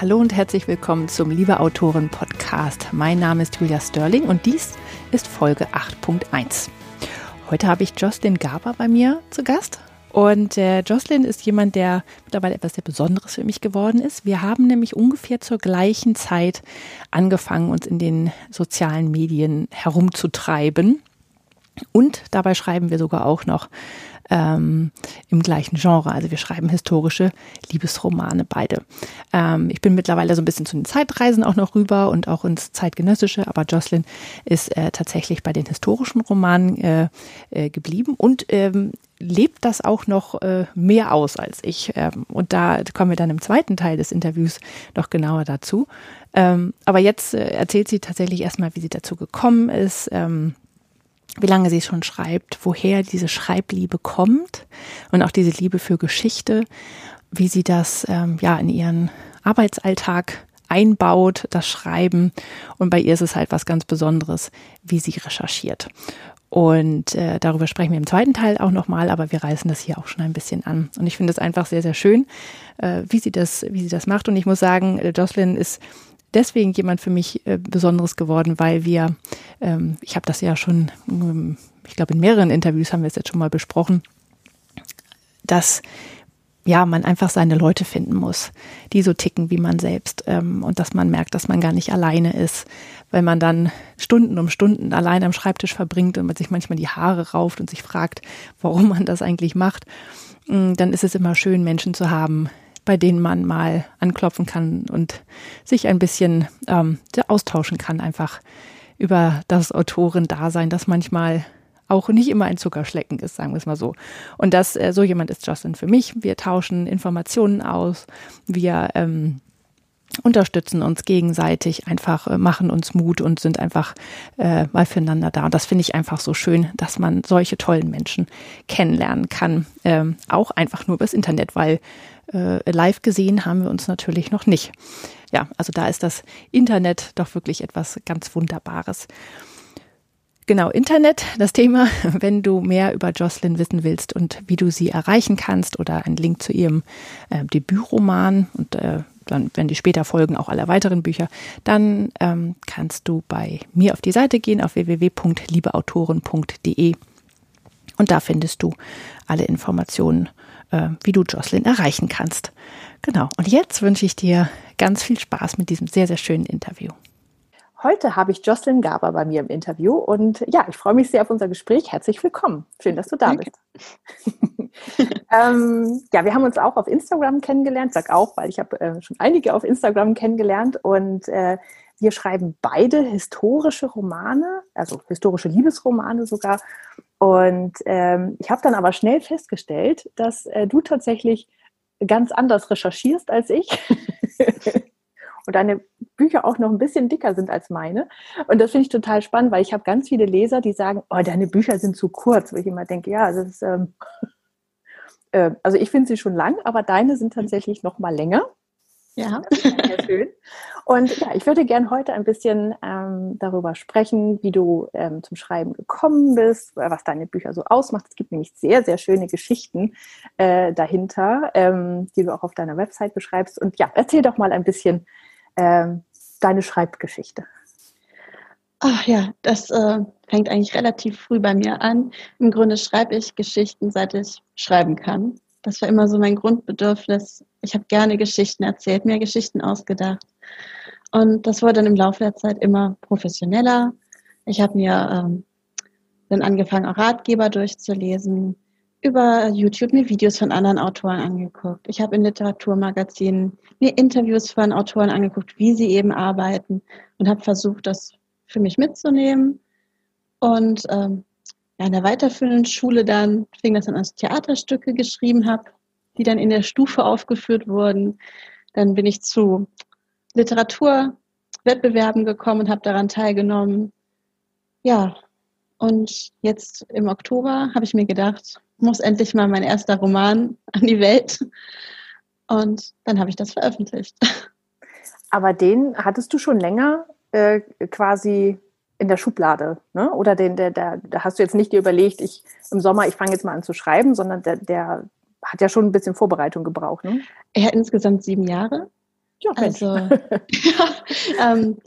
Hallo und herzlich willkommen zum Liebe Autoren Podcast. Mein Name ist Julia Sterling und dies ist Folge 8.1. Heute habe ich Jocelyn Garber bei mir zu Gast. Und äh, Jocelyn ist jemand, der mittlerweile etwas sehr Besonderes für mich geworden ist. Wir haben nämlich ungefähr zur gleichen Zeit angefangen, uns in den sozialen Medien herumzutreiben. Und dabei schreiben wir sogar auch noch ähm, im gleichen Genre. Also wir schreiben historische Liebesromane beide. Ähm, ich bin mittlerweile so ein bisschen zu den Zeitreisen auch noch rüber und auch ins zeitgenössische, aber Jocelyn ist äh, tatsächlich bei den historischen Romanen äh, äh, geblieben und ähm, lebt das auch noch äh, mehr aus als ich. Ähm, und da kommen wir dann im zweiten Teil des Interviews noch genauer dazu. Ähm, aber jetzt äh, erzählt sie tatsächlich erstmal, wie sie dazu gekommen ist. Ähm, wie lange sie schon schreibt, woher diese Schreibliebe kommt und auch diese Liebe für Geschichte, wie sie das ähm, ja in ihren Arbeitsalltag einbaut, das Schreiben. Und bei ihr ist es halt was ganz Besonderes, wie sie recherchiert. Und äh, darüber sprechen wir im zweiten Teil auch nochmal, aber wir reißen das hier auch schon ein bisschen an. Und ich finde es einfach sehr, sehr schön, äh, wie sie das, wie sie das macht. Und ich muss sagen, äh, Jocelyn ist deswegen jemand für mich äh, Besonderes geworden, weil wir, ähm, ich habe das ja schon, ähm, ich glaube in mehreren Interviews haben wir es jetzt schon mal besprochen, dass ja, man einfach seine Leute finden muss, die so ticken wie man selbst ähm, und dass man merkt, dass man gar nicht alleine ist, weil man dann Stunden um Stunden allein am Schreibtisch verbringt und man sich manchmal die Haare rauft und sich fragt, warum man das eigentlich macht, mm, dann ist es immer schön, Menschen zu haben, bei denen man mal anklopfen kann und sich ein bisschen ähm, austauschen kann, einfach über das Autorendasein, das manchmal auch nicht immer ein Zuckerschlecken ist, sagen wir es mal so. Und das, äh, so jemand ist Justin für mich. Wir tauschen Informationen aus, wir ähm, unterstützen uns gegenseitig, einfach äh, machen uns Mut und sind einfach äh, mal füreinander da. Und das finde ich einfach so schön, dass man solche tollen Menschen kennenlernen kann, ähm, auch einfach nur übers Internet, weil äh, live gesehen haben wir uns natürlich noch nicht. Ja, also da ist das Internet doch wirklich etwas ganz Wunderbares. Genau, Internet, das Thema. Wenn du mehr über Jocelyn wissen willst und wie du sie erreichen kannst oder einen Link zu ihrem äh, Debütroman und äh, dann werden die später folgen auch alle weiteren Bücher, dann ähm, kannst du bei mir auf die Seite gehen auf www.liebeautoren.de und da findest du alle Informationen äh, wie du Jocelyn erreichen kannst. Genau. Und jetzt wünsche ich dir ganz viel Spaß mit diesem sehr, sehr schönen Interview. Heute habe ich Jocelyn Gaber bei mir im Interview und ja, ich freue mich sehr auf unser Gespräch. Herzlich willkommen. Schön, dass du da Danke. bist. ähm, ja, wir haben uns auch auf Instagram kennengelernt. Sag auch, weil ich habe äh, schon einige auf Instagram kennengelernt und äh, wir schreiben beide historische Romane, also historische Liebesromane sogar. Und ähm, ich habe dann aber schnell festgestellt, dass äh, du tatsächlich ganz anders recherchierst als ich. und deine Bücher auch noch ein bisschen dicker sind als meine. Und das finde ich total spannend, weil ich habe ganz viele Leser, die sagen, oh, deine Bücher sind zu kurz. Wo ich immer denke, ja, das ist, ähm, äh, also ich finde sie schon lang, aber deine sind tatsächlich noch mal länger. Ja. Sehr schön. Und ja, ich würde gerne heute ein bisschen ähm, darüber sprechen, wie du ähm, zum Schreiben gekommen bist, was deine Bücher so ausmacht. Es gibt nämlich sehr, sehr schöne Geschichten äh, dahinter, ähm, die du auch auf deiner Website beschreibst. Und ja, erzähl doch mal ein bisschen ähm, deine Schreibgeschichte. Ach ja, das äh, fängt eigentlich relativ früh bei mir an. Im Grunde schreibe ich Geschichten, seit ich schreiben kann. Das war immer so mein Grundbedürfnis. Ich habe gerne Geschichten erzählt, mir Geschichten ausgedacht. Und das wurde dann im Laufe der Zeit immer professioneller. Ich habe mir ähm, dann angefangen, auch Ratgeber durchzulesen, über YouTube mir Videos von anderen Autoren angeguckt. Ich habe in Literaturmagazinen mir Interviews von Autoren angeguckt, wie sie eben arbeiten und habe versucht, das für mich mitzunehmen. Und ähm, ja, in der weiterführenden Schule dann fing das an, als Theaterstücke geschrieben habe, die dann in der Stufe aufgeführt wurden. Dann bin ich zu Literaturwettbewerben gekommen und habe daran teilgenommen. Ja, und jetzt im Oktober habe ich mir gedacht, muss endlich mal mein erster Roman an die Welt. Und dann habe ich das veröffentlicht. Aber den hattest du schon länger äh, quasi in der Schublade, ne? Oder den, der, der, da hast du jetzt nicht dir überlegt, ich im Sommer, ich fange jetzt mal an zu schreiben, sondern der, der hat ja schon ein bisschen Vorbereitung gebraucht, ne? Er hat insgesamt sieben Jahre. Ja, also, ja, ähm,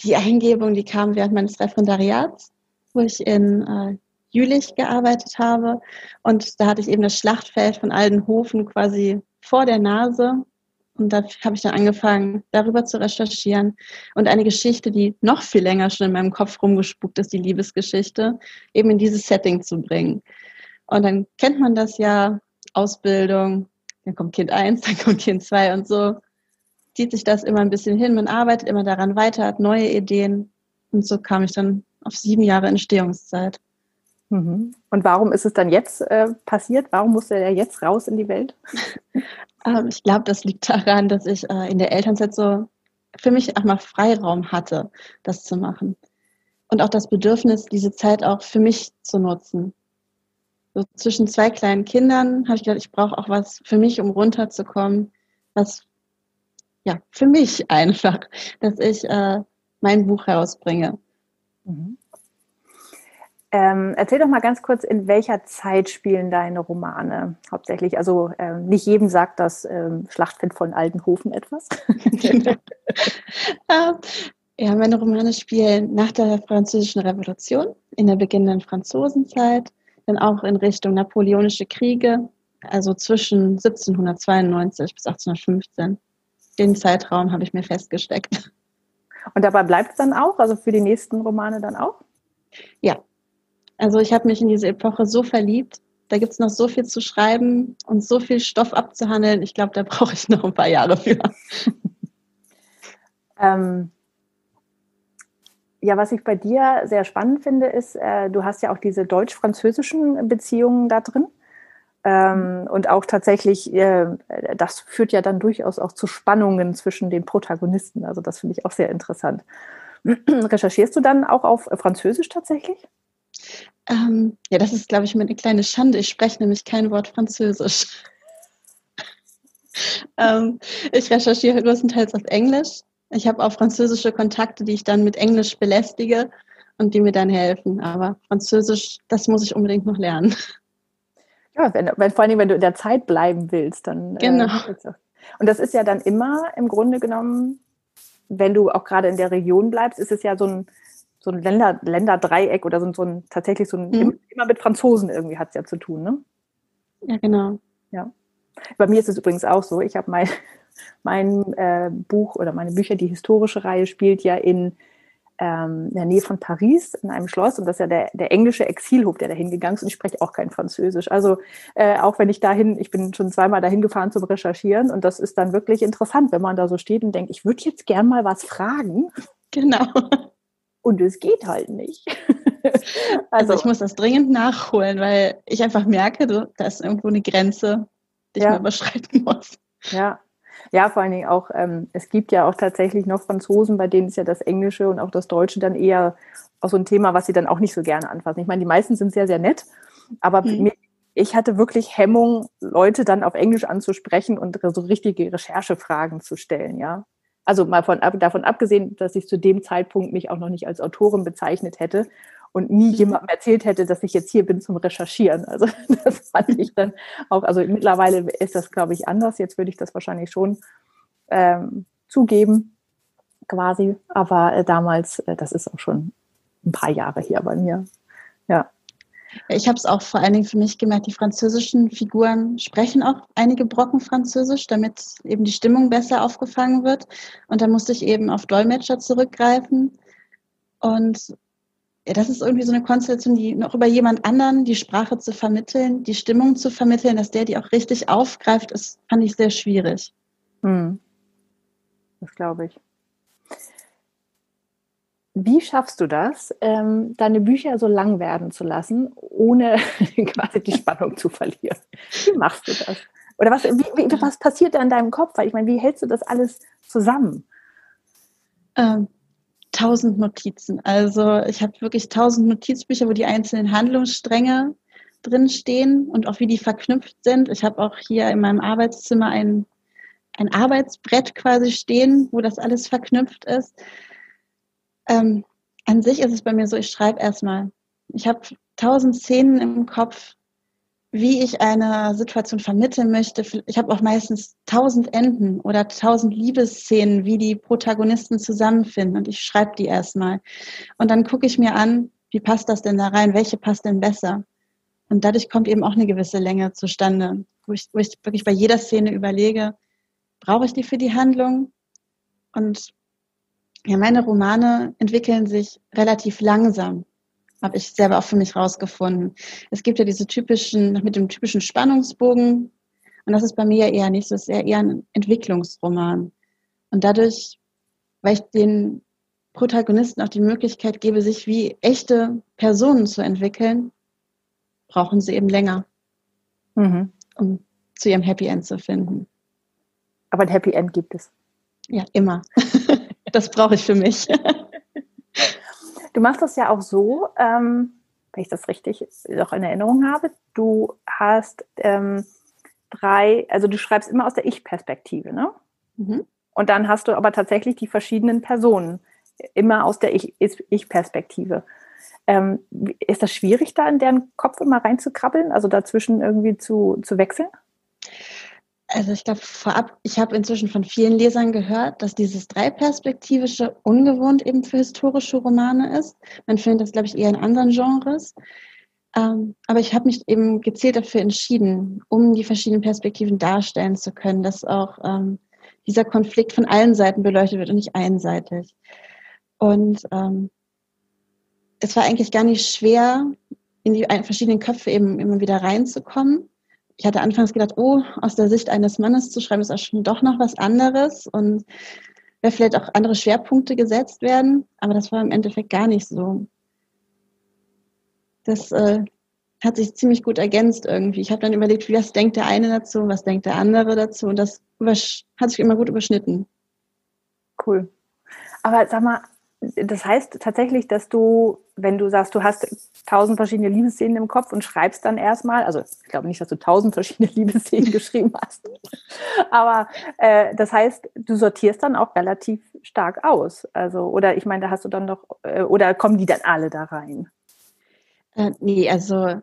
die Eingebung, die kam während meines Referendariats, wo ich in äh, Jülich gearbeitet habe. Und da hatte ich eben das Schlachtfeld von Aldenhofen quasi vor der Nase. Und da habe ich dann angefangen, darüber zu recherchieren und eine Geschichte, die noch viel länger schon in meinem Kopf rumgespuckt ist, die Liebesgeschichte, eben in dieses Setting zu bringen. Und dann kennt man das ja, Ausbildung, dann kommt Kind 1, dann kommt Kind 2 und so zieht sich das immer ein bisschen hin. Man arbeitet immer daran weiter, hat neue Ideen. Und so kam ich dann auf sieben Jahre Entstehungszeit. Mhm. Und warum ist es dann jetzt äh, passiert? Warum musste er jetzt raus in die Welt? ähm, ich glaube, das liegt daran, dass ich äh, in der Elternzeit so für mich auch mal Freiraum hatte, das zu machen. Und auch das Bedürfnis, diese Zeit auch für mich zu nutzen. So zwischen zwei kleinen Kindern habe ich gedacht, ich brauche auch was für mich, um runterzukommen, was ja für mich einfach, dass ich äh, mein Buch herausbringe. Mhm. Ähm, erzähl doch mal ganz kurz, in welcher Zeit spielen deine Romane hauptsächlich? Also ähm, nicht jedem sagt das ähm, Schlachtfeld von Altenhofen etwas. genau. ja, meine Romane spielen nach der Französischen Revolution, in der beginnenden Franzosenzeit, dann auch in Richtung napoleonische Kriege, also zwischen 1792 bis 1815. Den Zeitraum habe ich mir festgesteckt. Und dabei bleibt es dann auch, also für die nächsten Romane dann auch? Ja, also ich habe mich in diese Epoche so verliebt. Da gibt es noch so viel zu schreiben und so viel Stoff abzuhandeln. Ich glaube, da brauche ich noch ein paar Jahre für. ähm, ja, was ich bei dir sehr spannend finde, ist, äh, du hast ja auch diese deutsch-französischen Beziehungen da drin. Ähm, und auch tatsächlich, äh, das führt ja dann durchaus auch zu Spannungen zwischen den Protagonisten. Also das finde ich auch sehr interessant. Recherchierst du dann auch auf Französisch tatsächlich? Ähm, ja, das ist, glaube ich, eine kleine Schande. Ich spreche nämlich kein Wort Französisch. ähm, ich recherchiere größtenteils auf Englisch. Ich habe auch französische Kontakte, die ich dann mit Englisch belästige und die mir dann helfen. Aber Französisch, das muss ich unbedingt noch lernen. Ja, wenn, wenn, vor allem, wenn du in der Zeit bleiben willst, dann. Äh, genau. Äh, und das ist ja dann immer im Grunde genommen, wenn du auch gerade in der Region bleibst, ist es ja so ein, so ein Länder, Länderdreieck oder so, so ein tatsächlich so ein, mhm. immer mit Franzosen irgendwie hat es ja zu tun, ne? Ja, genau. Ja. Bei mir ist es übrigens auch so. Ich habe mein, mein äh, Buch oder meine Bücher, die historische Reihe spielt ja in, ähm, in der Nähe von Paris in einem Schloss und das ist ja der, der englische Exilhof, der dahin gegangen ist und ich spreche auch kein Französisch. Also äh, auch wenn ich dahin, ich bin schon zweimal dahin gefahren zum Recherchieren und das ist dann wirklich interessant, wenn man da so steht und denkt, ich würde jetzt gern mal was fragen. Genau. Und es geht halt nicht. also, also, ich muss das dringend nachholen, weil ich einfach merke, da ist irgendwo eine Grenze, die ja. ich mal überschreiten muss. Ja. Ja, vor allen Dingen auch, ähm, es gibt ja auch tatsächlich noch Franzosen, bei denen ist ja das Englische und auch das Deutsche dann eher auch so ein Thema, was sie dann auch nicht so gerne anfassen. Ich meine, die meisten sind sehr, sehr nett, aber mhm. ich hatte wirklich Hemmung, Leute dann auf Englisch anzusprechen und so richtige Recherchefragen zu stellen, ja. Also mal von, davon abgesehen, dass ich zu dem Zeitpunkt mich auch noch nicht als Autorin bezeichnet hätte und nie mhm. jemandem erzählt hätte, dass ich jetzt hier bin zum Recherchieren. Also das fand ich dann auch, also mittlerweile ist das, glaube ich, anders. Jetzt würde ich das wahrscheinlich schon ähm, zugeben, quasi. Aber äh, damals, äh, das ist auch schon ein paar Jahre hier bei mir. Ja. Ich habe es auch vor allen Dingen für mich gemerkt, die französischen Figuren sprechen auch einige Brocken Französisch, damit eben die Stimmung besser aufgefangen wird. Und da musste ich eben auf Dolmetscher zurückgreifen. Und ja, das ist irgendwie so eine Konstellation, die noch über jemand anderen die Sprache zu vermitteln, die Stimmung zu vermitteln, dass der die auch richtig aufgreift, ist, fand ich sehr schwierig. Hm. Das glaube ich. Wie schaffst du das, ähm, deine Bücher so lang werden zu lassen, ohne quasi die Spannung zu verlieren? Wie machst du das? Oder was, wie, wie, was passiert da in deinem Kopf? Weil ich meine, wie hältst du das alles zusammen? Ähm, tausend Notizen. Also ich habe wirklich tausend Notizbücher, wo die einzelnen Handlungsstränge drinstehen und auch wie die verknüpft sind. Ich habe auch hier in meinem Arbeitszimmer ein, ein Arbeitsbrett quasi stehen, wo das alles verknüpft ist. Ähm, an sich ist es bei mir so, ich schreibe erstmal. Ich habe tausend Szenen im Kopf, wie ich eine Situation vermitteln möchte. Ich habe auch meistens tausend Enden oder tausend Liebesszenen, wie die Protagonisten zusammenfinden und ich schreibe die erstmal. Und dann gucke ich mir an, wie passt das denn da rein, welche passt denn besser. Und dadurch kommt eben auch eine gewisse Länge zustande, wo ich, wo ich wirklich bei jeder Szene überlege, brauche ich die für die Handlung? Und ja, meine Romane entwickeln sich relativ langsam habe ich selber auch für mich rausgefunden. Es gibt ja diese typischen, mit dem typischen Spannungsbogen. Und das ist bei mir ja eher nicht so, es ist eher ein Entwicklungsroman. Und dadurch, weil ich den Protagonisten auch die Möglichkeit gebe, sich wie echte Personen zu entwickeln, brauchen sie eben länger, mhm. um zu ihrem Happy End zu finden. Aber ein Happy End gibt es. Ja, immer. das brauche ich für mich. Du machst das ja auch so, ähm, wenn ich das richtig noch in Erinnerung habe, du hast ähm, drei, also du schreibst immer aus der Ich-Perspektive, ne? Mhm. Und dann hast du aber tatsächlich die verschiedenen Personen immer aus der Ich-Perspektive. Ähm, ist das schwierig, da in deren Kopf immer reinzukrabbeln, also dazwischen irgendwie zu, zu wechseln? Also ich glaube vorab, ich habe inzwischen von vielen Lesern gehört, dass dieses dreiperspektivische ungewohnt eben für historische Romane ist. Man findet das, glaube ich, eher in anderen Genres. Ähm, aber ich habe mich eben gezielt dafür entschieden, um die verschiedenen Perspektiven darstellen zu können, dass auch ähm, dieser Konflikt von allen Seiten beleuchtet wird und nicht einseitig. Und ähm, es war eigentlich gar nicht schwer, in die verschiedenen Köpfe eben immer wieder reinzukommen ich hatte anfangs gedacht, oh, aus der Sicht eines Mannes zu schreiben, ist auch schon doch noch was anderes und da vielleicht auch andere Schwerpunkte gesetzt werden, aber das war im Endeffekt gar nicht so. Das äh, hat sich ziemlich gut ergänzt irgendwie. Ich habe dann überlegt, was denkt der eine dazu, was denkt der andere dazu und das hat sich immer gut überschnitten. Cool. Aber sag mal, das heißt tatsächlich, dass du, wenn du sagst, du hast tausend verschiedene Liebesszenen im Kopf und schreibst dann erstmal, also ich glaube nicht, dass du tausend verschiedene Liebesszenen geschrieben hast, aber äh, das heißt, du sortierst dann auch relativ stark aus. Also, oder ich meine, da hast du dann noch, äh, oder kommen die dann alle da rein? Äh, nee, also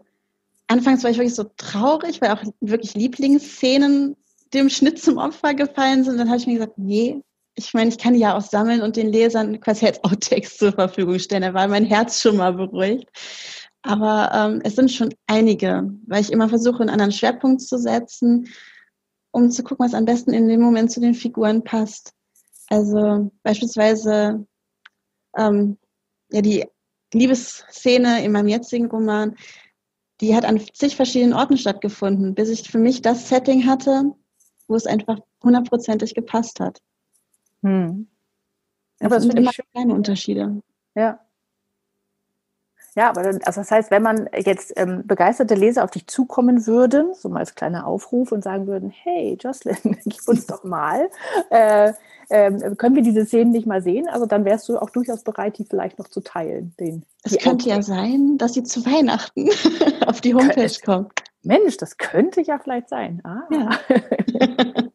anfangs war ich wirklich so traurig, weil auch wirklich Lieblingsszenen dem Schnitt zum Opfer gefallen sind. Dann habe ich mir gesagt, nee, ich meine, ich kann die ja auch sammeln und den Lesern quasi als Outtakes zur Verfügung stellen. Da war mein Herz schon mal beruhigt. Aber ähm, es sind schon einige, weil ich immer versuche, einen anderen Schwerpunkt zu setzen, um zu gucken, was am besten in dem Moment zu den Figuren passt. Also beispielsweise ähm, ja die Liebesszene in meinem jetzigen Roman, die hat an zig verschiedenen Orten stattgefunden, bis ich für mich das Setting hatte, wo es einfach hundertprozentig gepasst hat. Hm. Aber es sind immer schön. kleine Unterschiede. Ja. Ja, aber dann, also das heißt, wenn man jetzt ähm, begeisterte Leser auf dich zukommen würden, so mal als kleiner Aufruf und sagen würden, hey Jocelyn, gib uns doch mal, äh, äh, können wir diese Szenen nicht mal sehen? Also dann wärst du auch durchaus bereit, die vielleicht noch zu teilen. Den, es könnte ja sein, dass sie zu Weihnachten auf die Homepage kommt. Mensch, das könnte ja vielleicht sein. Ah. Ja.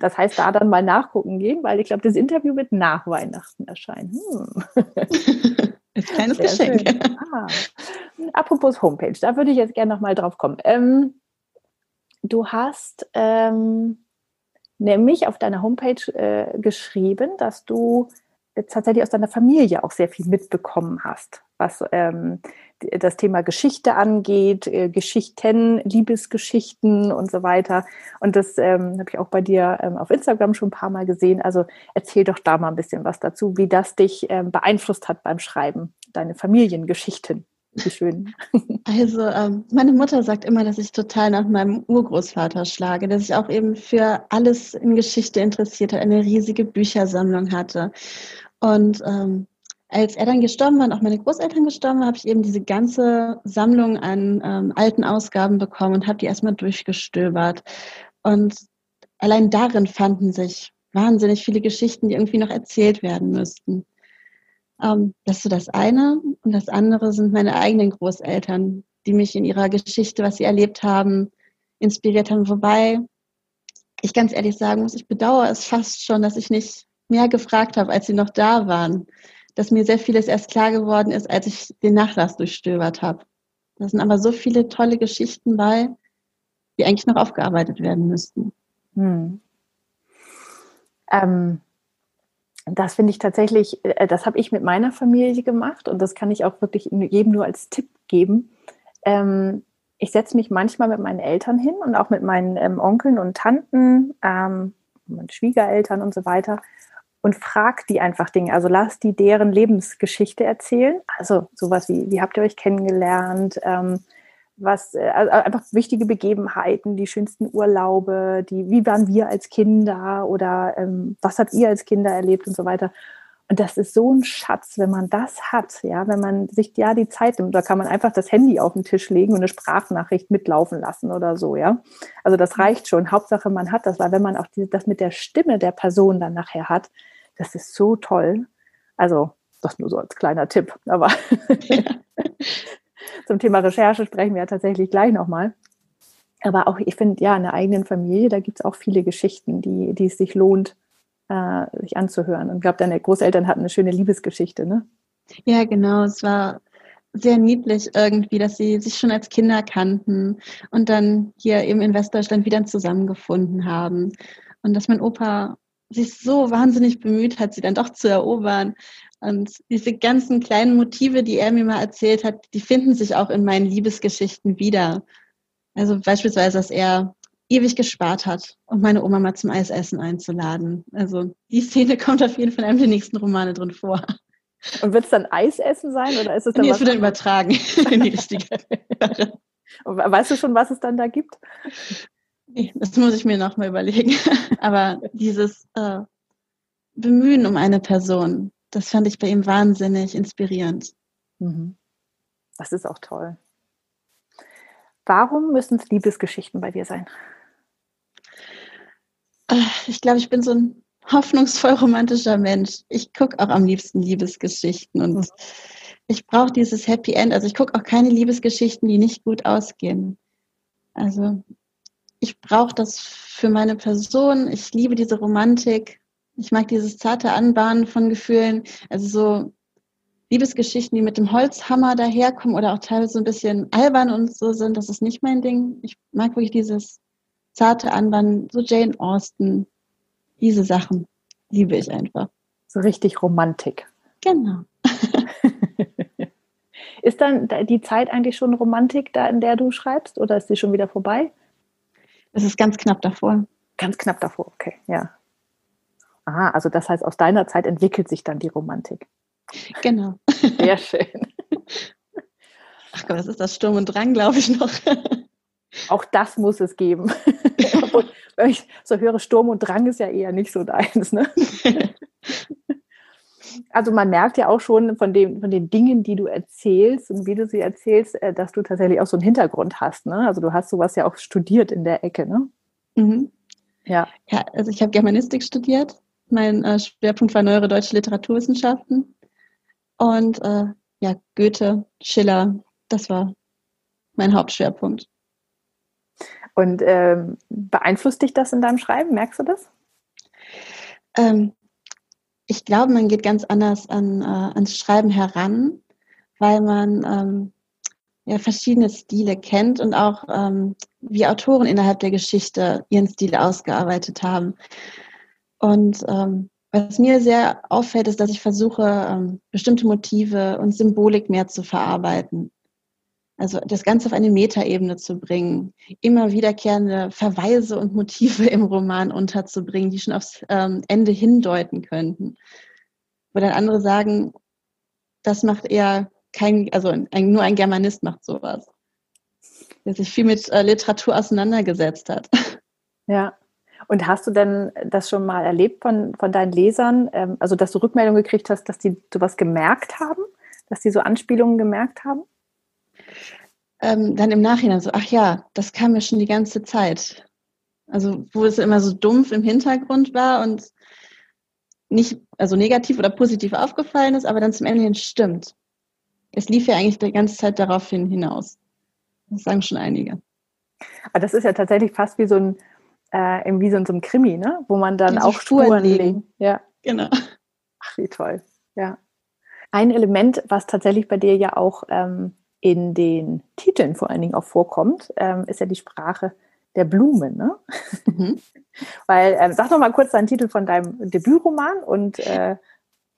Das heißt, da dann mal nachgucken gehen, weil ich glaube, das Interview wird nach Weihnachten erscheinen. Hm. Ein kleines Sehr Geschenk. Ah. Apropos Homepage, da würde ich jetzt gerne nochmal drauf kommen. Ähm, du hast ähm, nämlich auf deiner Homepage äh, geschrieben, dass du tatsächlich aus deiner Familie auch sehr viel mitbekommen hast, was ähm, das Thema Geschichte angeht, äh, Geschichten, Liebesgeschichten und so weiter. Und das ähm, habe ich auch bei dir ähm, auf Instagram schon ein paar Mal gesehen. Also erzähl doch da mal ein bisschen was dazu, wie das dich ähm, beeinflusst hat beim Schreiben, deine Familiengeschichten. Wie schön. Also ähm, meine Mutter sagt immer, dass ich total nach meinem Urgroßvater schlage, dass ich auch eben für alles in Geschichte interessiert hat, eine riesige Büchersammlung hatte. Und ähm, als er dann gestorben war und auch meine Großeltern gestorben waren, habe ich eben diese ganze Sammlung an ähm, alten Ausgaben bekommen und habe die erstmal durchgestöbert. Und allein darin fanden sich wahnsinnig viele Geschichten, die irgendwie noch erzählt werden müssten. Ähm, das ist so das eine. Und das andere sind meine eigenen Großeltern, die mich in ihrer Geschichte, was sie erlebt haben, inspiriert haben. Wobei ich ganz ehrlich sagen muss, ich bedauere es fast schon, dass ich nicht mehr gefragt habe, als sie noch da waren dass mir sehr vieles erst klar geworden ist, als ich den Nachlass durchstöbert habe. Da sind aber so viele tolle Geschichten bei, die eigentlich noch aufgearbeitet werden müssten. Hm. Ähm, das finde ich tatsächlich, äh, das habe ich mit meiner Familie gemacht und das kann ich auch wirklich jedem nur als Tipp geben. Ähm, ich setze mich manchmal mit meinen Eltern hin und auch mit meinen ähm, Onkeln und Tanten, ähm, meinen Schwiegereltern und so weiter und frag die einfach Dinge. Also lass die deren Lebensgeschichte erzählen. Also sowas wie, wie habt ihr euch kennengelernt? Ähm, was, also einfach wichtige Begebenheiten, die schönsten Urlaube, die, wie waren wir als Kinder oder ähm, was habt ihr als Kinder erlebt und so weiter. Und das ist so ein Schatz, wenn man das hat, ja, wenn man sich ja die Zeit nimmt, da kann man einfach das Handy auf den Tisch legen und eine Sprachnachricht mitlaufen lassen oder so, ja. Also das reicht schon. Hauptsache man hat das, weil wenn man auch die, das mit der Stimme der Person dann nachher hat, das ist so toll. Also das nur so als kleiner Tipp, aber zum Thema Recherche sprechen wir ja tatsächlich gleich nochmal. Aber auch, ich finde, ja, in der eigenen Familie, da gibt es auch viele Geschichten, die, die es sich lohnt, äh, sich anzuhören. Und ich glaube, deine Großeltern hatten eine schöne Liebesgeschichte, ne? Ja, genau. Es war sehr niedlich irgendwie, dass sie sich schon als Kinder kannten und dann hier eben in Westdeutschland wieder zusammengefunden haben. Und dass mein Opa sich so wahnsinnig bemüht hat, sie dann doch zu erobern. Und diese ganzen kleinen Motive, die er mir mal erzählt hat, die finden sich auch in meinen Liebesgeschichten wieder. Also beispielsweise, dass er ewig gespart hat, um meine Oma mal zum Eisessen einzuladen. Also die Szene kommt auf jeden Fall in einem der nächsten Romane drin vor. Und wird es dann Eisessen sein oder ist es dann nee, es wird dann übertragen in die richtige. weißt du schon, was es dann da gibt? Nee, das muss ich mir nochmal überlegen. Aber dieses äh, Bemühen um eine Person, das fand ich bei ihm wahnsinnig inspirierend. Mhm. Das ist auch toll. Warum müssen es Liebesgeschichten bei dir sein? Ich glaube, ich bin so ein hoffnungsvoll romantischer Mensch. Ich gucke auch am liebsten Liebesgeschichten und ich brauche dieses Happy End. Also ich gucke auch keine Liebesgeschichten, die nicht gut ausgehen. Also ich brauche das für meine Person. Ich liebe diese Romantik. Ich mag dieses zarte Anbahnen von Gefühlen. Also so Liebesgeschichten, die mit dem Holzhammer daherkommen oder auch teilweise so ein bisschen albern und so sind, das ist nicht mein Ding. Ich mag wirklich dieses zarte Anbahn, so Jane Austen, diese Sachen liebe ich einfach. So richtig Romantik. Genau. ist dann die Zeit eigentlich schon Romantik, da in der du schreibst, oder ist sie schon wieder vorbei? Es ist ganz knapp davor. Ganz knapp davor, okay, ja. Aha, also das heißt, aus deiner Zeit entwickelt sich dann die Romantik. Genau. Sehr schön. Ach Gott, was ist das Sturm und Drang, glaube ich noch. Auch das muss es geben. Wenn ich so höre, Sturm und Drang ist ja eher nicht so deins. Ne? Also man merkt ja auch schon von, dem, von den Dingen, die du erzählst und wie du sie erzählst, äh, dass du tatsächlich auch so einen Hintergrund hast. Ne? Also du hast sowas ja auch studiert in der Ecke. Ne? Mhm. Ja. ja, also ich habe Germanistik studiert. Mein äh, Schwerpunkt war neuere deutsche Literaturwissenschaften. Und äh, ja, Goethe, Schiller, das war mein Hauptschwerpunkt. Und ähm, beeinflusst dich das in deinem Schreiben? Merkst du das? Ähm, ich glaube, man geht ganz anders an, äh, ans Schreiben heran, weil man ähm, ja, verschiedene Stile kennt und auch ähm, wie Autoren innerhalb der Geschichte ihren Stil ausgearbeitet haben. Und ähm, was mir sehr auffällt, ist, dass ich versuche, ähm, bestimmte Motive und Symbolik mehr zu verarbeiten. Also das Ganze auf eine Metaebene zu bringen, immer wiederkehrende Verweise und Motive im Roman unterzubringen, die schon aufs ähm, Ende hindeuten könnten. Wo dann andere sagen, das macht eher kein, also ein, nur ein Germanist macht sowas. Der sich viel mit äh, Literatur auseinandergesetzt hat. Ja. Und hast du denn das schon mal erlebt von, von deinen Lesern, ähm, also dass du Rückmeldungen gekriegt hast, dass die sowas gemerkt haben, dass die so Anspielungen gemerkt haben? Ähm, dann im Nachhinein so, ach ja, das kam mir schon die ganze Zeit. Also wo es immer so dumpf im Hintergrund war und nicht, also negativ oder positiv aufgefallen ist, aber dann zum Ende hin stimmt. Es lief ja eigentlich die ganze Zeit daraufhin hinaus. Das sagen schon einige. Aber das ist ja tatsächlich fast wie so ein, äh, wie so ein, so ein Krimi, ne? wo man dann auch Spuren, Spuren legt. Ja. Genau. Ach, wie toll. Ja. Ein Element, was tatsächlich bei dir ja auch ähm, in den Titeln vor allen Dingen auch vorkommt, ähm, ist ja die Sprache der Blumen. Ne? Mhm. Weil, äh, sag doch mal kurz deinen Titel von deinem Debütroman und äh,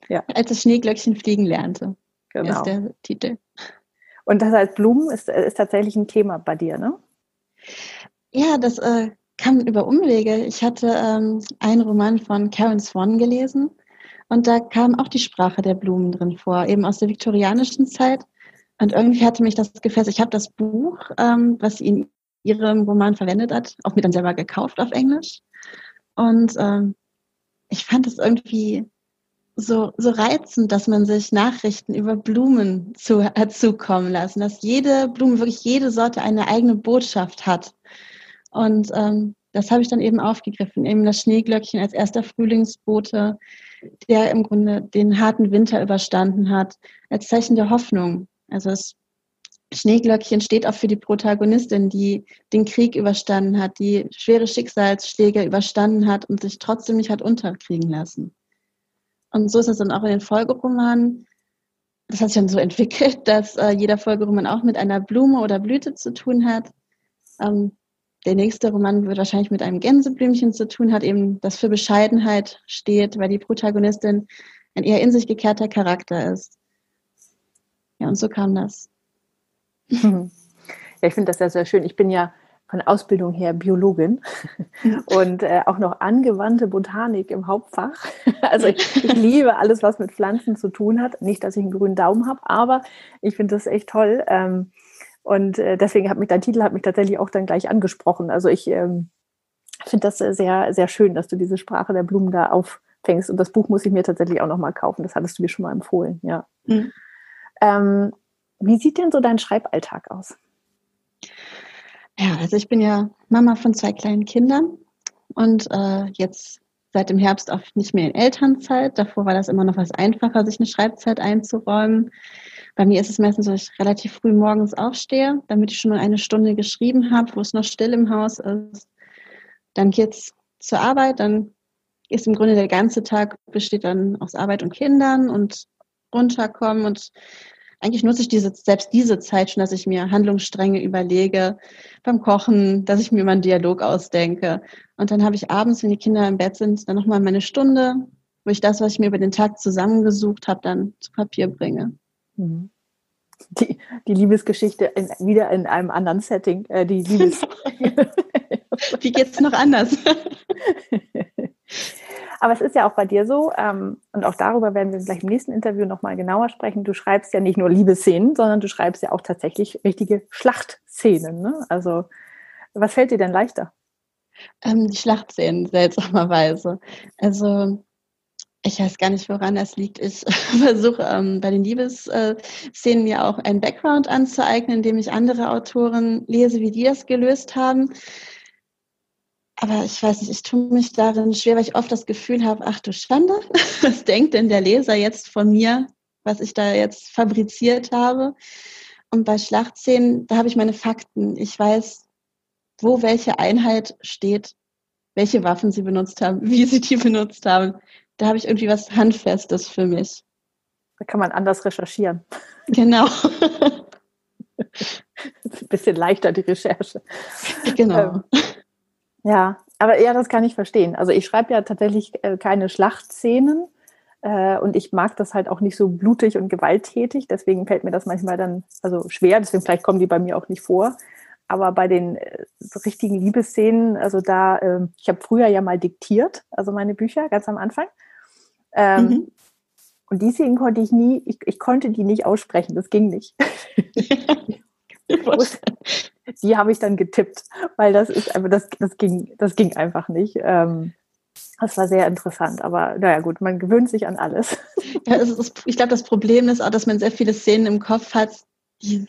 ja. Als das Schneeglöckchen fliegen lernte. Genau. Ist der Titel. Und das heißt, Blumen ist, ist tatsächlich ein Thema bei dir, ne? Ja, das äh, kam über Umwege. Ich hatte ähm, einen Roman von Karen Swan gelesen und da kam auch die Sprache der Blumen drin vor, eben aus der viktorianischen Zeit. Und irgendwie hatte mich das gefesselt. Ich habe das Buch, ähm, was sie in ihrem Roman verwendet hat, auch mir dann selber gekauft auf Englisch. Und ähm, ich fand es irgendwie so, so reizend, dass man sich Nachrichten über Blumen zu, hat zukommen lassen, dass jede Blume, wirklich jede Sorte eine eigene Botschaft hat. Und ähm, das habe ich dann eben aufgegriffen, eben das Schneeglöckchen als erster Frühlingsbote, der im Grunde den harten Winter überstanden hat, als Zeichen der Hoffnung. Also das Schneeglöckchen steht auch für die Protagonistin, die den Krieg überstanden hat, die schwere Schicksalsschläge überstanden hat und sich trotzdem nicht hat unterkriegen lassen. Und so ist es dann auch in den Folgeromanen. Das hat sich dann so entwickelt, dass äh, jeder Folgeroman auch mit einer Blume oder Blüte zu tun hat. Ähm, der nächste Roman wird wahrscheinlich mit einem Gänseblümchen zu tun, hat eben das für Bescheidenheit steht, weil die Protagonistin ein eher in sich gekehrter Charakter ist. Ja, und so kam das. Ja, ich finde das ja sehr schön. Ich bin ja von Ausbildung her Biologin und äh, auch noch angewandte Botanik im Hauptfach. Also ich, ich, liebe alles, was mit Pflanzen zu tun hat. Nicht, dass ich einen grünen Daumen habe, aber ich finde das echt toll. Ähm, und äh, deswegen hat mich dein Titel hat mich tatsächlich auch dann gleich angesprochen. Also ich ähm, finde das sehr, sehr schön, dass du diese Sprache der Blumen da auffängst. Und das Buch muss ich mir tatsächlich auch nochmal kaufen. Das hattest du mir schon mal empfohlen, ja. Mhm. Ähm, wie sieht denn so dein Schreiballtag aus? Ja, also ich bin ja Mama von zwei kleinen Kindern und äh, jetzt seit dem Herbst auch nicht mehr in Elternzeit. Davor war das immer noch was einfacher, sich eine Schreibzeit einzuräumen. Bei mir ist es meistens so, dass ich relativ früh morgens aufstehe, damit ich schon mal eine Stunde geschrieben habe, wo es noch still im Haus ist. Dann geht's zur Arbeit, dann ist im Grunde der ganze Tag besteht dann aus Arbeit und Kindern und runterkommen und eigentlich nutze ich diese, selbst diese Zeit schon, dass ich mir Handlungsstränge überlege beim Kochen, dass ich mir mal einen Dialog ausdenke. Und dann habe ich abends, wenn die Kinder im Bett sind, dann nochmal meine Stunde, wo ich das, was ich mir über den Tag zusammengesucht habe, dann zu Papier bringe. Mhm. Die, die Liebesgeschichte in, wieder in einem anderen Setting. Äh, die Liebes Wie geht's noch anders? Aber es ist ja auch bei dir so, ähm, und auch darüber werden wir gleich im nächsten Interview nochmal genauer sprechen. Du schreibst ja nicht nur Liebesszenen, sondern du schreibst ja auch tatsächlich richtige Schlachtszenen. Ne? Also, was fällt dir denn leichter? Ähm, die Schlachtszenen, seltsamerweise. Also, ich weiß gar nicht, woran das liegt. Ich versuche ähm, bei den Liebesszenen mir auch einen Background anzueignen, indem ich andere Autoren lese, wie die das gelöst haben aber ich weiß nicht, ich tue mich darin schwer, weil ich oft das Gefühl habe, ach du Schande, was denkt denn der Leser jetzt von mir, was ich da jetzt fabriziert habe? Und bei Schlachtszenen, da habe ich meine Fakten. Ich weiß, wo welche Einheit steht, welche Waffen sie benutzt haben, wie sie die benutzt haben. Da habe ich irgendwie was Handfestes für mich. Da kann man anders recherchieren. Genau. ein bisschen leichter die Recherche. Genau. Ähm, ja, aber ja, das kann ich verstehen. Also ich schreibe ja tatsächlich äh, keine Schlachtszenen äh, und ich mag das halt auch nicht so blutig und gewalttätig. Deswegen fällt mir das manchmal dann also schwer. Deswegen vielleicht kommen die bei mir auch nicht vor. Aber bei den äh, richtigen Liebesszenen, also da, äh, ich habe früher ja mal diktiert, also meine Bücher ganz am Anfang. Ähm, mhm. Und die Szenen konnte ich nie, ich, ich konnte die nicht aussprechen, das ging nicht. die habe ich dann getippt, weil das ist einfach, das, das ging, das ging einfach nicht. Ähm, das war sehr interessant, aber naja gut, man gewöhnt sich an alles. Ja, ist, ich glaube, das Problem ist auch, dass man sehr viele Szenen im Kopf hat, die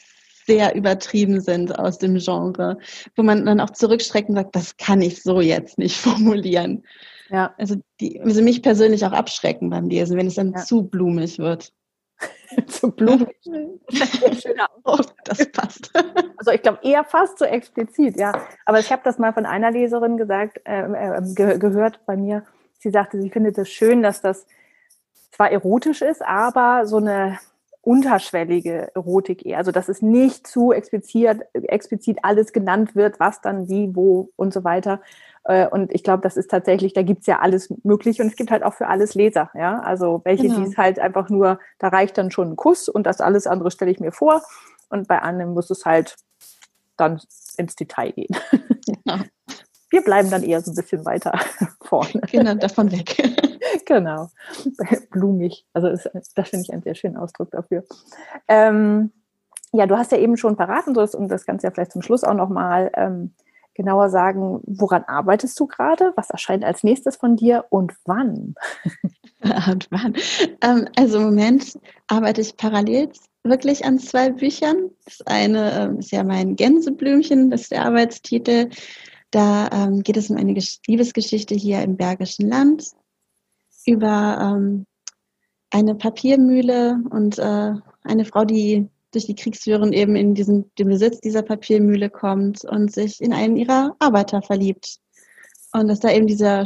sehr übertrieben sind aus dem Genre, wo man dann auch zurückstreckt und sagt, das kann ich so jetzt nicht formulieren. Ja. Also die also mich persönlich auch abschrecken beim Lesen, wenn es dann ja. zu blumig wird. zu blumig. Schöner oh, das passt. Also ich glaube eher fast so explizit, ja. Aber ich habe das mal von einer Leserin gesagt, äh, äh, ge gehört bei mir. Sie sagte, sie findet es schön, dass das zwar erotisch ist, aber so eine unterschwellige Erotik eher. Also dass es nicht zu explizit, explizit alles genannt wird, was dann wie, wo und so weiter. Äh, und ich glaube, das ist tatsächlich, da gibt's ja alles möglich und es gibt halt auch für alles Leser, ja. Also welche, genau. die es halt einfach nur, da reicht dann schon ein Kuss und das alles andere stelle ich mir vor. Und bei anderen muss es halt dann ins Detail gehen. Genau. Wir bleiben dann eher so ein bisschen weiter vorne. Genau, davon weg. genau. Blumig. Also das, das finde ich einen sehr schönen Ausdruck dafür. Ähm, ja, du hast ja eben schon verraten, und das du ja vielleicht zum Schluss auch nochmal ähm, genauer sagen, woran arbeitest du gerade? Was erscheint als nächstes von dir und wann? und wann? Ähm, also im Moment arbeite ich parallel wirklich an zwei Büchern. Das eine ähm, ist ja mein Gänseblümchen, das ist der Arbeitstitel. Da ähm, geht es um eine Liebesgeschichte hier im Bergischen Land über ähm, eine Papiermühle und äh, eine Frau, die durch die Kriegsführung eben in diesen, den Besitz dieser Papiermühle kommt und sich in einen ihrer Arbeiter verliebt. Und dass da eben dieser,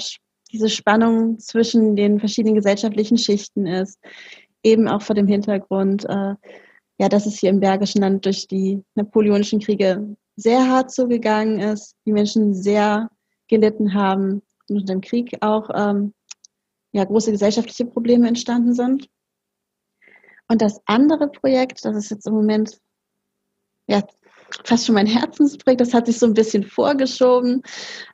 diese Spannung zwischen den verschiedenen gesellschaftlichen Schichten ist. Eben auch vor dem Hintergrund, äh, ja, dass es hier im Bergischen Land durch die napoleonischen Kriege sehr hart zugegangen ist, die Menschen sehr gelitten haben und unter dem Krieg auch ähm, ja, große gesellschaftliche Probleme entstanden sind. Und das andere Projekt, das ist jetzt im Moment ja, fast schon mein Herzensprojekt, das hat sich so ein bisschen vorgeschoben.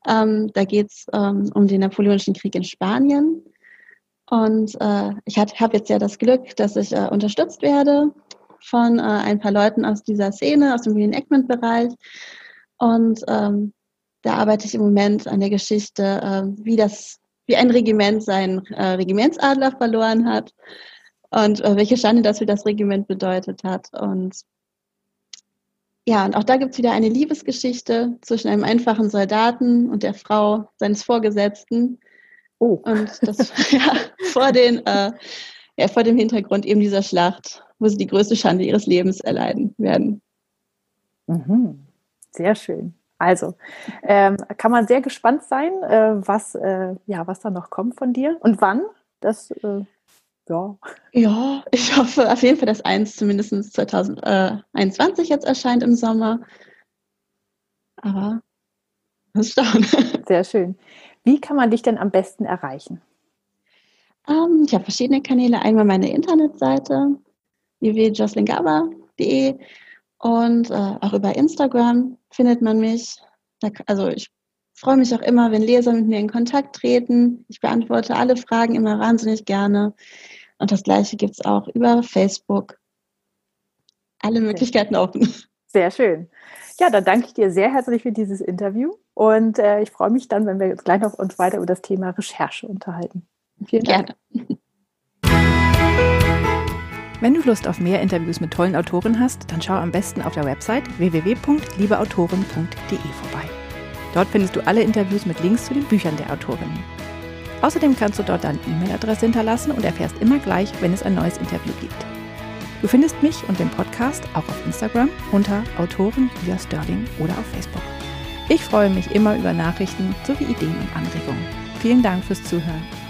Ähm, da geht es ähm, um den Napoleonischen Krieg in Spanien. Und äh, ich habe jetzt ja das Glück, dass ich äh, unterstützt werde von äh, ein paar Leuten aus dieser Szene, aus dem Reenactment-Bereich. Und ähm, da arbeite ich im Moment an der Geschichte, äh, wie das, wie ein Regiment seinen äh, Regimentsadler verloren hat und äh, welche Schande das für das Regiment bedeutet hat. Und ja, und auch da gibt es wieder eine Liebesgeschichte zwischen einem einfachen Soldaten und der Frau seines Vorgesetzten. Oh. Und das ja, vor, den, äh, ja, vor dem Hintergrund eben dieser Schlacht, wo sie die größte Schande ihres Lebens erleiden werden. Mhm. Sehr schön. Also ähm, kann man sehr gespannt sein, äh, was, äh, ja, was da noch kommt von dir und wann. Das äh, ja. Ja, ich hoffe auf jeden Fall, dass eins zumindest 2021 jetzt erscheint im Sommer. Aber das ist schauen. Sehr schön. Wie kann man dich denn am besten erreichen? Um, ähm, ich habe verschiedene Kanäle. Einmal meine Internetseite www.jocelingaba.de und äh, auch über Instagram findet man mich. Da, also ich freue mich auch immer, wenn Leser mit mir in Kontakt treten. Ich beantworte alle Fragen immer wahnsinnig gerne. Und das Gleiche gibt es auch über Facebook. Alle Möglichkeiten offen. Sehr schön. Ja, dann danke ich dir sehr herzlich für dieses Interview und äh, ich freue mich dann, wenn wir jetzt gleich noch uns weiter über das Thema Recherche unterhalten. Vielen Dank. Gerne. Wenn du Lust auf mehr Interviews mit tollen Autoren hast, dann schau am besten auf der Website www.liebeautoren.de vorbei. Dort findest du alle Interviews mit Links zu den Büchern der Autorinnen. Außerdem kannst du dort deine E-Mail-Adresse hinterlassen und erfährst immer gleich, wenn es ein neues Interview gibt. Du findest mich und den Podcast auch auf Instagram unter Autorin Julia Sterling oder auf Facebook. Ich freue mich immer über Nachrichten sowie Ideen und Anregungen. Vielen Dank fürs Zuhören.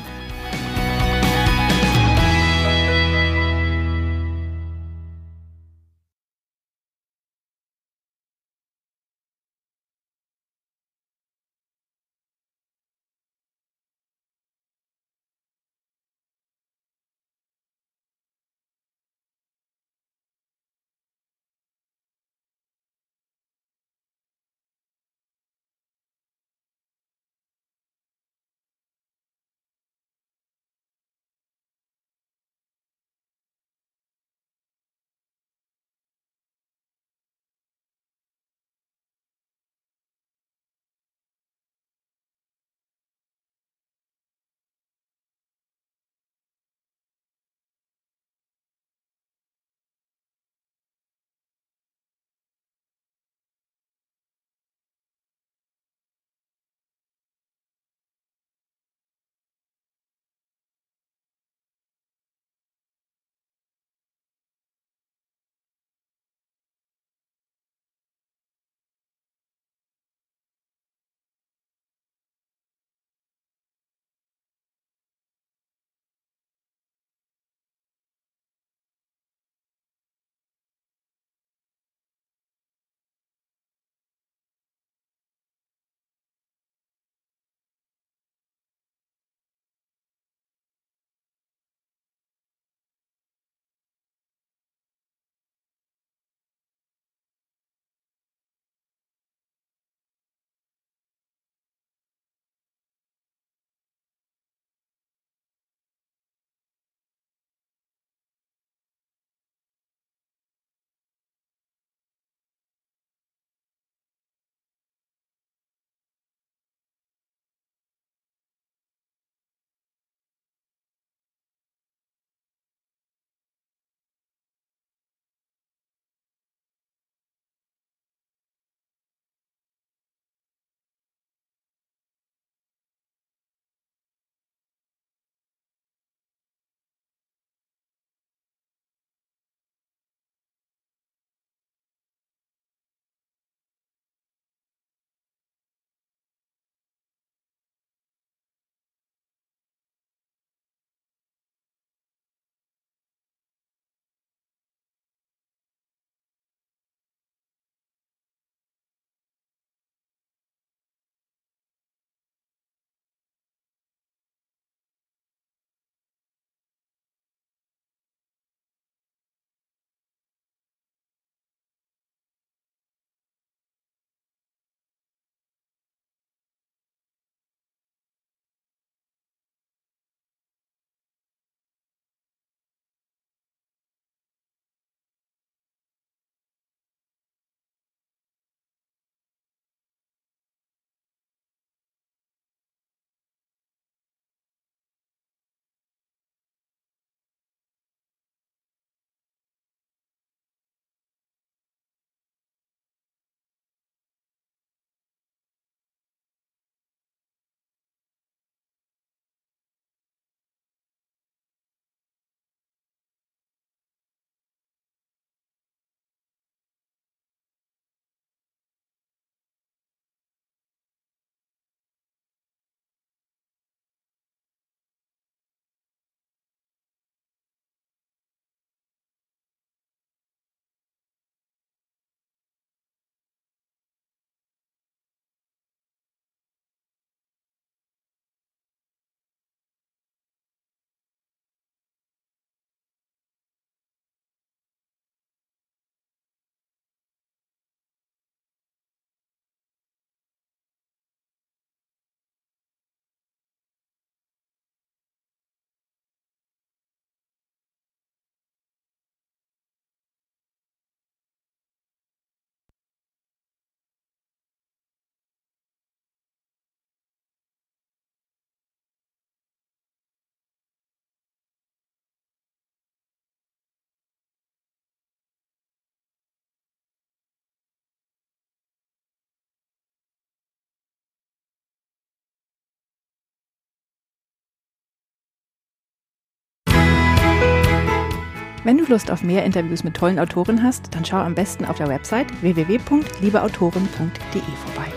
Wenn du Lust auf mehr Interviews mit tollen Autoren hast, dann schau am besten auf der Website www.liebeautoren.de vorbei.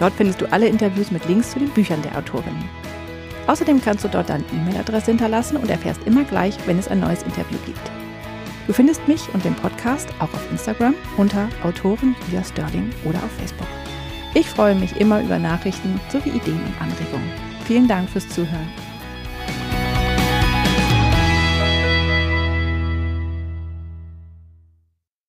Dort findest du alle Interviews mit Links zu den Büchern der Autorinnen. Außerdem kannst du dort deine E-Mail-Adresse hinterlassen und erfährst immer gleich, wenn es ein neues Interview gibt. Du findest mich und den Podcast auch auf Instagram unter Autorin Julia Sterling oder auf Facebook. Ich freue mich immer über Nachrichten sowie Ideen und Anregungen. Vielen Dank fürs Zuhören.